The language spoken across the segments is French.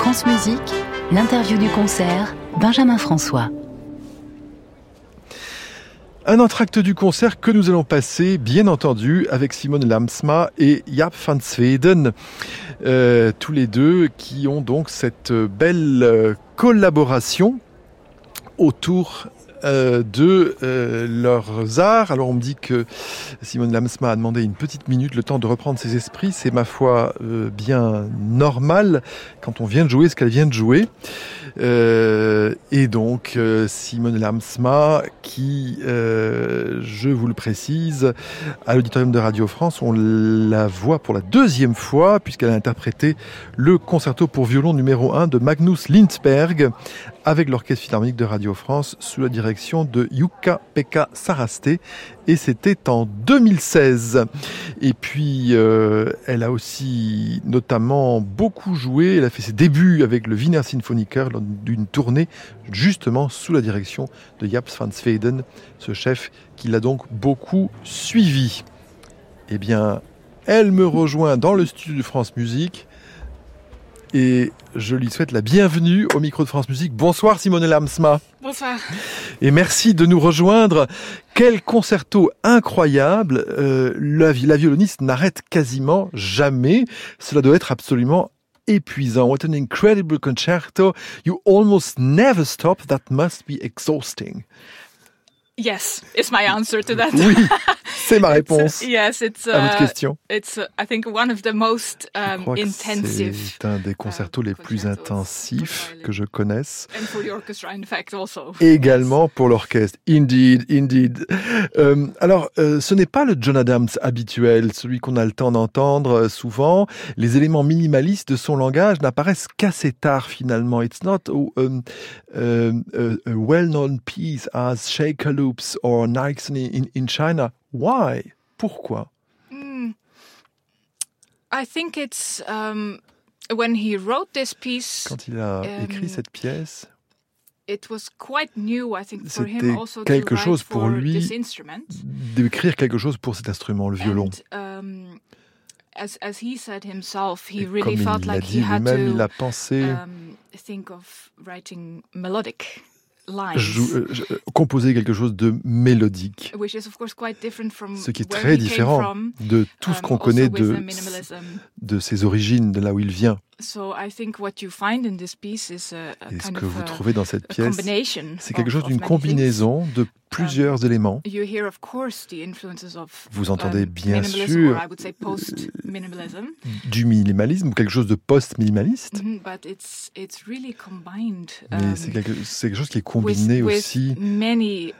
France Musique, l'interview du concert, Benjamin François. Un entracte du concert que nous allons passer, bien entendu, avec Simone Lamsma et Jaap van Zweden, euh, tous les deux qui ont donc cette belle euh, collaboration autour euh, de euh, leurs arts. Alors on me dit que Simone Lamsma a demandé une petite minute, le temps de reprendre ses esprits. C'est ma foi euh, bien normal quand on vient de jouer ce qu'elle vient de jouer. et donc Simone Lamsma, qui, je vous le précise, à l'auditorium de Radio France, on la voit pour la deuxième fois puisqu'elle a interprété le concerto pour violon numéro 1 de Magnus Lindsberg avec l'Orchestre Philharmonique de Radio France sous la direction de Yuka Pekka Saraste et c'était en 2016. Et puis euh, elle a aussi notamment beaucoup joué, elle a fait ses débuts avec le Wiener Sinfoniker lors d'une tournée justement sous la direction de Japs van Sveden, ce chef qui l'a donc beaucoup suivi. Eh bien, elle me rejoint dans le studio de France Musique et je lui souhaite la bienvenue au micro de France Musique. Bonsoir Simone Lamsma. Bonsoir. Et merci de nous rejoindre. Quel concerto incroyable. Euh, la, la violoniste n'arrête quasiment jamais. Cela doit être absolument épuisant. What an incredible concerto. You almost never stop. That must be exhausting. Yes, is my answer to that. Oui, c'est ma réponse. Yes, it's à votre uh, question. It's uh, I think one of the most um, c'est un des concertos les plus intensifs que je connaisse. And for the orchestra, in fact, also. également pour l'orchestre. Indeed, indeed. Euh, alors, euh, ce n'est pas le John Adams habituel, celui qu'on a le temps d'entendre euh, souvent. Les éléments minimalistes de son langage n'apparaissent qu'assez tard finalement. It's not a, um, um, a, a well-known piece as Shaker Loops or Nixon in, in China. Why? Pourquoi? Mm. I think it's um, when he wrote this piece. Quand il a Euh, écrit cette pièce, It was quite new, I think, for him C'était also quelque chose pour lui this instrument. d'écrire quelque chose pour cet instrument, le violon. And, um, as, as he said himself, he Et really comme felt il l'a like he dit had lui-même, to il a pensé jou- euh, je- euh, composer quelque chose de mélodique, Which is of course quite different from ce qui est très différent from, de tout ce um, qu'on connaît de ses origines, de là où il vient. So I think what you find in this piece is a, a Et ce que of vous trouvez dans cette pièce, combination. c'est quelque of- chose d'une combinaison de plusieurs éléments. You hear, of course, the influences of Vous entendez um, bien minimalism, sûr or I would say post-minimalism. du minimalisme ou quelque chose de post-minimaliste, Mhm, but it's it's really combined. mais um, c'est quelque, chose qui est combiné aussi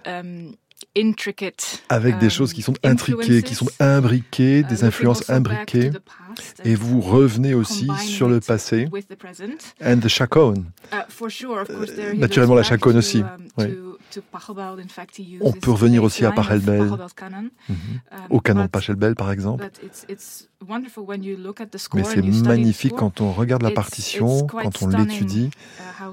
um, intricate avec des um, choses qui sont intriquées, qui sont imbriquées, uh, des influences imbriquées, past et vous revenez aussi sur le passé. And the chaconne. Uh, for sure, of course, there he naturellement, la chaconne aussi, um, oui. On peut revenir aussi à Pachelbel. Mhm. Um, Au canon de Pachelbel, par exemple. but it's- it's wonderful when you look at the score Mais c'est magnifique quand on regarde la partition, quand on l'étudie.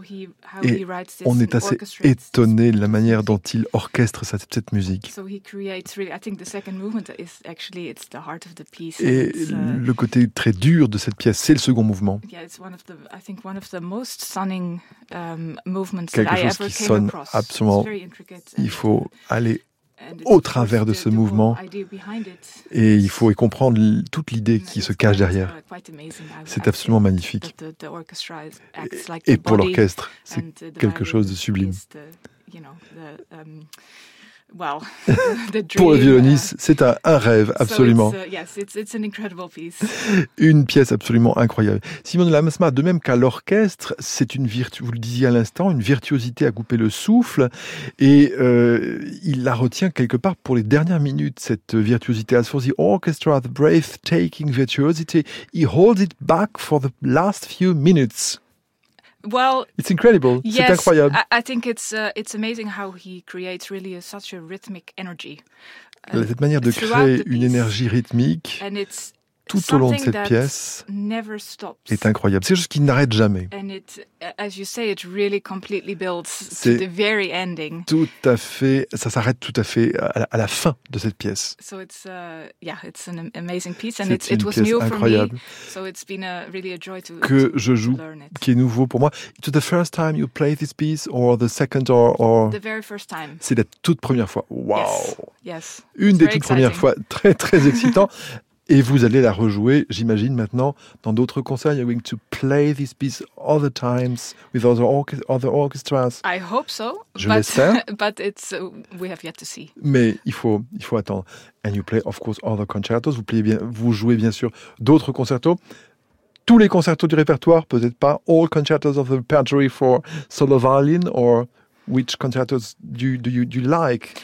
uh, Et On est assez étonné de la manière dont il orchestre cette, cette musique. So he creates really. I think the second movement is actually it's the heart of the piece. and Et uh, le côté très dur de cette pièce, c'est le second mouvement. yeah, it's one of the. I think one of the most stunning movements Quelque chose qui sonne absolument- Il faut aller au travers de ce mouvement et il faut y comprendre toute l'idée qui se cache derrière. uh, I C'est absolument magnifique. Et pour l'orchestre, c'est quelque chose de sublime. The, well, the Pour le dream, uh, violoniste, c'est un, un rêve, so absolument. it's, uh, yes, it's, it's an incredible piece. Une pièce absolument incroyable. Simone Lamasma, de même qu'à l'orchestre, c'est une virtu, vous le disiez à l'instant, une virtuosité à couper le souffle, et euh, il la retient quelque part pour les dernières minutes, cette virtuosité. As for the orchestra, the breathtaking virtuosity, he holds it back for the last few minutes. Well, It's incredible. C'est yes, incroyable. I, I think it's uh, it's amazing how he creates really a, such a rhythmic energy. Uh, Cette manière de throughout créer une énergie rythmique, and it's tout au long de cette pièce est incroyable. C'est chose qui n'arrête jamais. And it, as you say, it really completely builds C'est- to the very ending. Tout à fait, ça s'arrête tout à fait à la, à la fin de cette pièce. So it's uh, yeah, it's an am- amazing piece, and C'est une was pièce new for me. incroyable So it's been a, really a joy to, que to- je to joue, learn it. qui est nouveau pour moi. It's the first time you play this piece or the second or, or... The very first time. c'est la toute première fois. Wow. Yes. Yes. Une It's des toutes premières fois, très très excitant. Et vous allez la rejouer, j'imagine maintenant, dans d'autres concerts. You're going to play this piece other times with other, orche- other orchestras. I hope so. Je but, l'espère. but it's uh, we have yet to see. Mais il faut, il faut attendre. And you play, of course, other concertos. Vous, playez bien, vous jouez bien sûr d'autres concertos. Tous les concertos du répertoire, peut-être pas. All concertos of the repertory for solo violin, or which concertos do, you- do, you, do you like?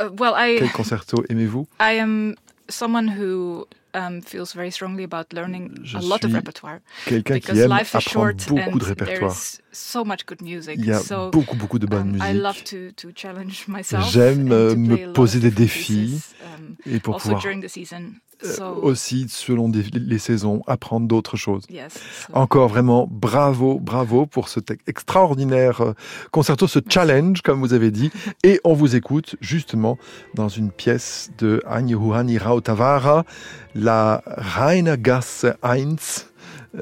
Uh, well, I Quel concerto aimez-vous? I am someone who um, feels very strongly about learning Je a lot of repertoire Quelqu'un qui because aime life is apprendre short beaucoup and de répertoire. so much good music. Il y a so beaucoup, beaucoup de bonne um, I musique. love to, to challenge myself. J'aime, euh, me poser des défis pieces, um, Et pour also pouvoir euh, So aussi, selon des- les saisons, apprendre d'autres choses. yes. so- Encore vraiment bravo, bravo pour ce extraordinaire euh, concerto, ce challenge, comme vous avez dit. Et on vous écoute justement dans une pièce de Agnehuani Rautavara, la Rheingasse 1,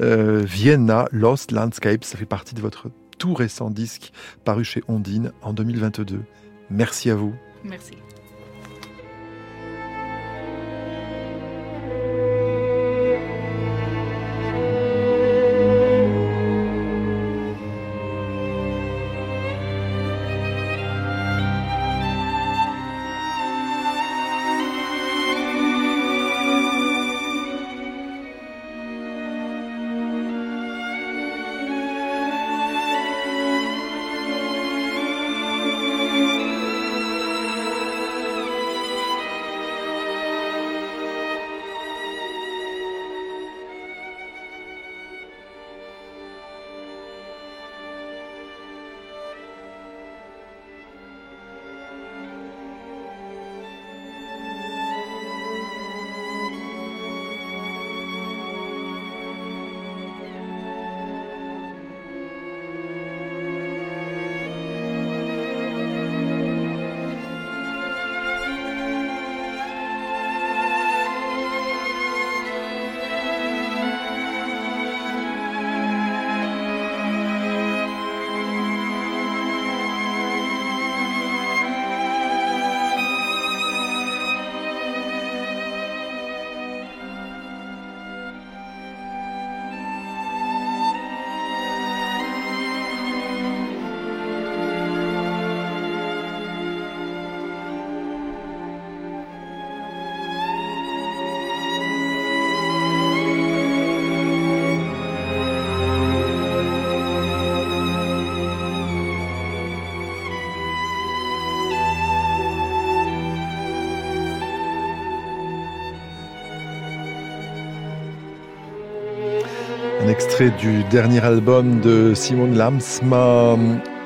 euh, Vienna, Lost Landscapes. Ça fait partie de votre tout récent disque paru chez Ondine en 2022. Merci à vous. Merci. Un extrait du dernier album de Simon Lamsma,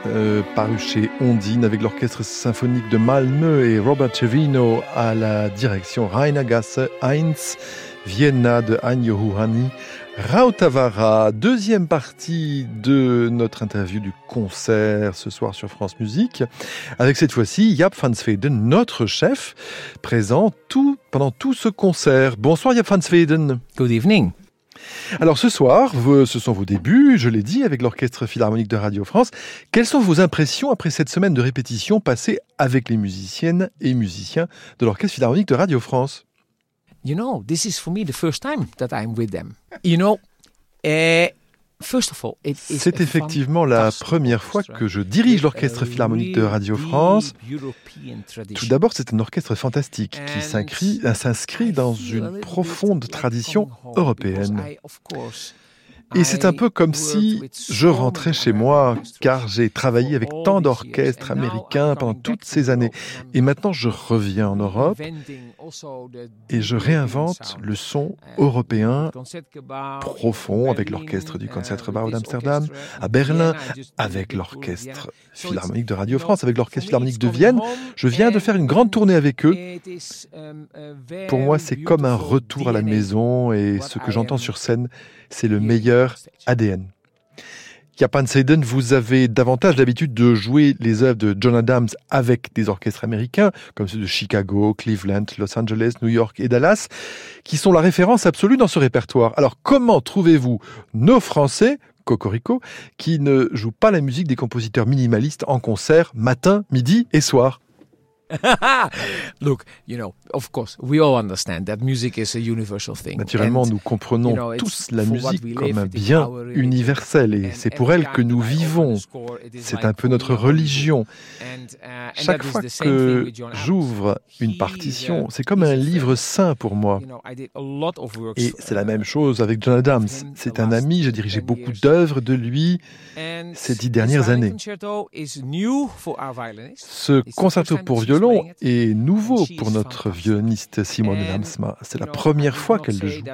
euh, paru chez Ondine avec l'orchestre symphonique de Malmö et Robert Cevino à la direction Rheinagasse 1, Vienna de Agnehuhani. Rautavara, deuxième partie de notre interview du concert ce soir sur France Musique, avec cette fois-ci Jaap van Zweden, notre chef, présent tout, pendant tout ce concert. Bonsoir Jaap van Zweden. Good evening. Alors ce soir, ce sont vos débuts, je l'ai dit, avec l'Orchestre Philharmonique de Radio France. Quelles sont vos impressions après cette semaine de répétition passée avec les musiciennes et musiciens de l'Orchestre Philharmonique de Radio France? You know, this is for me the first time that I'm with them. You know, uh, C'est effectivement la première fois que je dirige l'Orchestre Philharmonique de Radio France. Tout d'abord, c'est un orchestre fantastique qui s'inscrit- dans une profonde tradition européenne. Et c'est un peu comme si je rentrais chez moi, car j'ai travaillé avec tant d'orchestres américains pendant toutes ces années. Et maintenant, je reviens en Europe et je réinvente le son européen profond avec l'orchestre du Concertgebouw d'Amsterdam, à Berlin, avec l'orchestre philharmonique de Radio France, avec l'orchestre philharmonique de Vienne. Je viens de faire une grande tournée avec eux. Pour moi, c'est comme un retour à la maison et ce que j'entends sur scène, c'est le meilleur ADN. Japan Seiden, vous avez davantage l'habitude de jouer les œuvres de John Adams avec des orchestres américains, comme ceux de Chicago, Cleveland, Los Angeles, New York et Dallas, qui sont la référence absolue dans ce répertoire. Alors comment trouvez-vous nos Français, Cocorico, qui ne jouent pas la musique des compositeurs minimalistes en concert matin, midi et soir? Look, you know, of course, we all understand that music is a universal thing. Naturellement, nous comprenons you know, tous la musique comme un bien universel et c'est pour elle que nous vivons. C'est un peu notre religion. Uh, Chaque fois que j'ouvre une partition, c'est comme un livre saint pour moi. Et c'est la même chose avec John Adams. C'est un ami, j'ai dirigé beaucoup d'œuvres de lui ces dix dernières années. Ce concerto pour violon est nouveau pour notre violoniste Simone Lamsma. C'est la première fois qu'elle le joue.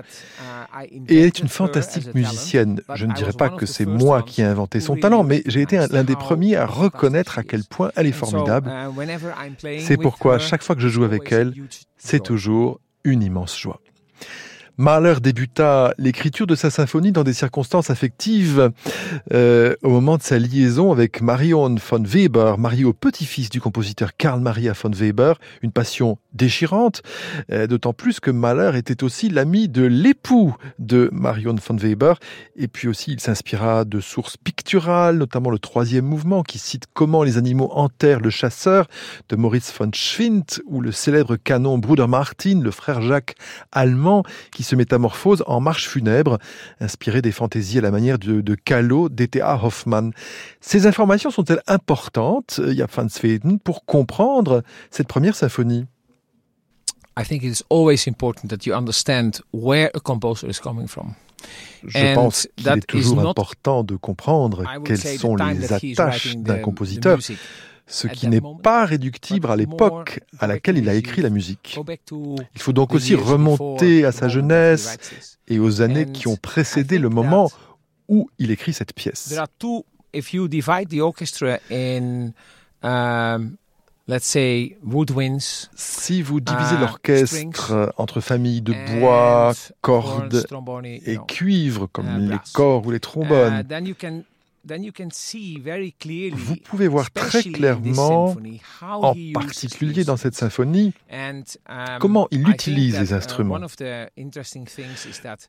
Et elle est une fantastique musicienne. Je ne dirais pas que c'est moi qui ai inventé son talent, mais j'ai été l'un des premiers à reconnaître à quel point elle est formidable. C'est pourquoi chaque fois que je joue avec elle, c'est toujours une immense joie. Mahler débuta l'écriture de sa symphonie dans des circonstances affectives euh, au moment de sa liaison avec Marion von Weber, mariée au petit-fils du compositeur Karl Maria von Weber, une passion déchirante, euh, d'autant plus que Mahler était aussi l'ami de l'époux de Marion von Weber, et puis aussi il s'inspira de sources picturales, notamment le troisième mouvement qui cite comment les animaux enterrent le chasseur de Maurice von Schwind, ou le célèbre canon Bruder Martin, le frère Jacques allemand, qui se métamorphose en marche funèbre, inspirée des fantaisies à la manière de, de Kahlo d'E.T.A. Hoffmann. Ces informations sont-elles importantes, Jaap van Zweden, pour comprendre cette première symphonie? I think it is always important that you understand where a composer is coming from. Je pense qu'il est toujours important de comprendre quelles sont les attaches d'un compositeur ce qui n'est pas réductible à l'époque à laquelle il a écrit la musique. Il faut donc aussi remonter à sa jeunesse et aux années qui ont précédé le moment où il écrit cette pièce. Si vous divisez uh, l'orchestre entre familles de bois, cordes et cuivre, comme uh, les corps ou les trombones, uh, vous pouvez voir très clairement, en particulier dans cette symphonie, um, comment il utilise les uh, instruments.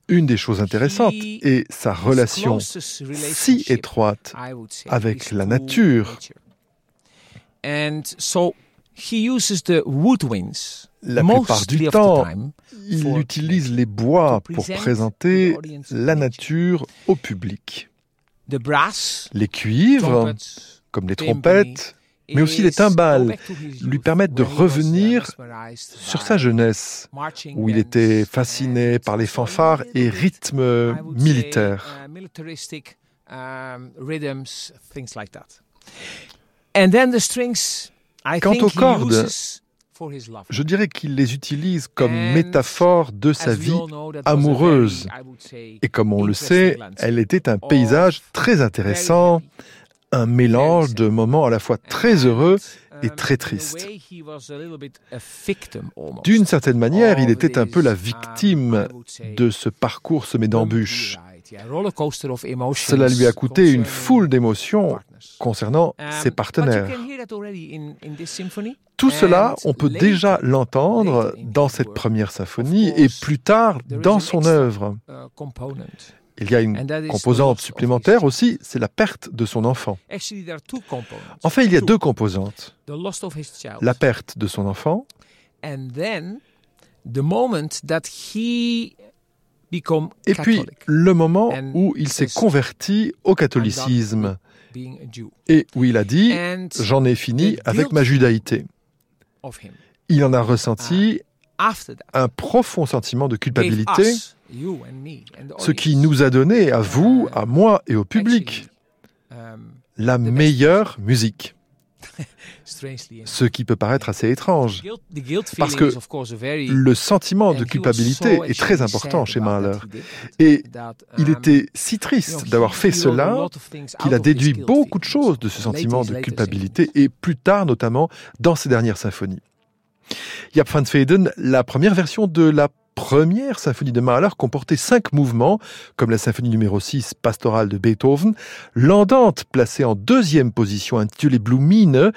Une des choses intéressantes est sa relation si étroite avec la nature. La plupart du temps, il utilise les bois pour présenter la nature au public les cuivres, comme les trompettes, mais aussi les timbales, lui permettent de revenir sur sa jeunesse, où il était fasciné par les fanfares et rythmes militaires. Quant aux cordes, je dirais qu'il les utilise comme métaphore de sa vie amoureuse. Et comme on le sait, elle était un paysage très intéressant, un mélange de moments à la fois très heureux et um, très tristes. D'une certaine manière, il était un peu la um, victime de ce parcours semé d'embûches. Cela lui a coûté une foule d'émotions concernant um, ses partenaires. Tout cela, on peut déjà l'entendre dans cette première symphonie et plus tard dans son œuvre. Uh, Il y a une composante supplémentaire aussi, c'est la perte de son enfant. En fait, il y a deux composantes. La perte de son enfant. Et puis le moment où il s'est converti au catholicisme et où il a dit J'en ai fini avec ma judaïté. Il en a ressenti un profond sentiment de culpabilité Ce qui nous a donné, à vous, à moi et au public, um, la meilleure musique. Ce qui peut paraître assez étrange. Parce que Le sentiment de culpabilité est très important chez Mahler. Et il um, était si triste d'avoir fait cela qu'il a déduit beaucoup de choses de ce sentiment de culpabilité et plus tard notamment dans ses dernières symphonies. Jaap van Sveden, la première version de la première symphonie de Mahler comportait cinq mouvements, comme la symphonie numéro 6 pastorale de Beethoven. L'andante, placée en deuxième position, intitulée Blumine,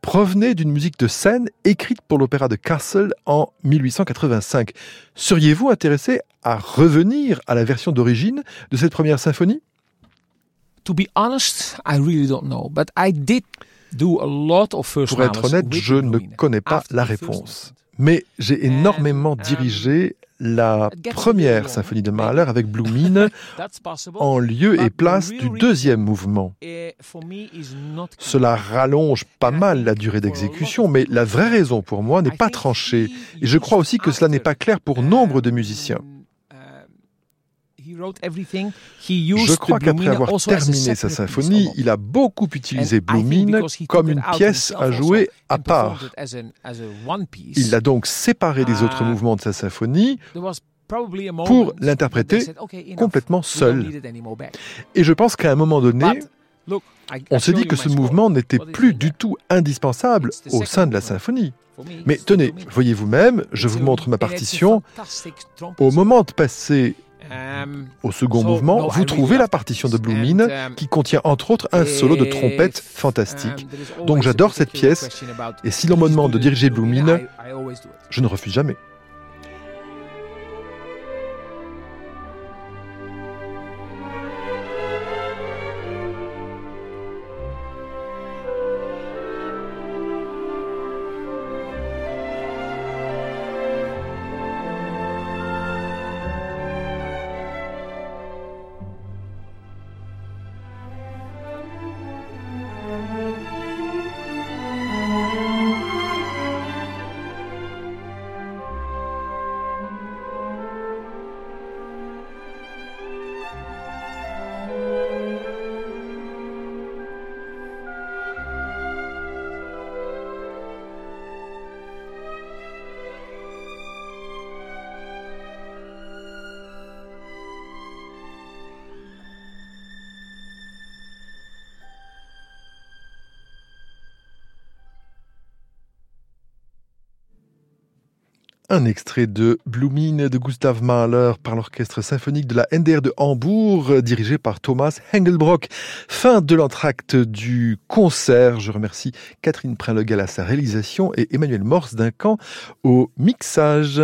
provenait d'une musique de scène écrite pour l'opéra de Kassel en 1885. Seriez-vous intéressé à revenir à la version d'origine de cette première symphonie? To be honest, I really don't know, but I did do a lot of first Pour être honnête, je ne connais pas la réponse. Mais j'ai énormément um, dirigé la première symphonie de Mahler avec possible. en lieu et place du deuxième mouvement. eh. Cela rallonge pas mal la durée d'exécution, mais la vraie raison pour moi n'est pas tranchée. Et je crois aussi que cela n'est pas clair pour nombre de musiciens. um, um, he wrote everything. He used Je crois qu'après avoir terminé sa symphonie, il a beaucoup utilisé took comme une pièce à jouer à part. Il a donc séparé les autres Ah. mouvements de sa symphonie pour l'interpréter said, "Okay, enough, complètement seul. need it anymore back." Et je pense qu'à un moment donné, But, look, I- on s'est dit que ce mouvement n'était plus du tout indispensable au sein de la symphonie. Mais tenez, voyez vous-même, je vous montre ma partition. Au moment de passer au second mouvement, vous trouvez la partition de And, um, qui contient entre autres un solo de trompette fantastique. um, Donc j'adore cette pièce, et si l'on me demande de diriger it. Je ne refuse jamais. Un extrait de Blumine de Gustav Mahler par l'orchestre symphonique de la NDR de Hambourg, euh, dirigé par Thomas Hengelbrock. Fin de l'entracte du concert. Je remercie Catherine Prinlegal à sa réalisation et Emmanuel Morse d'un camp au mixage.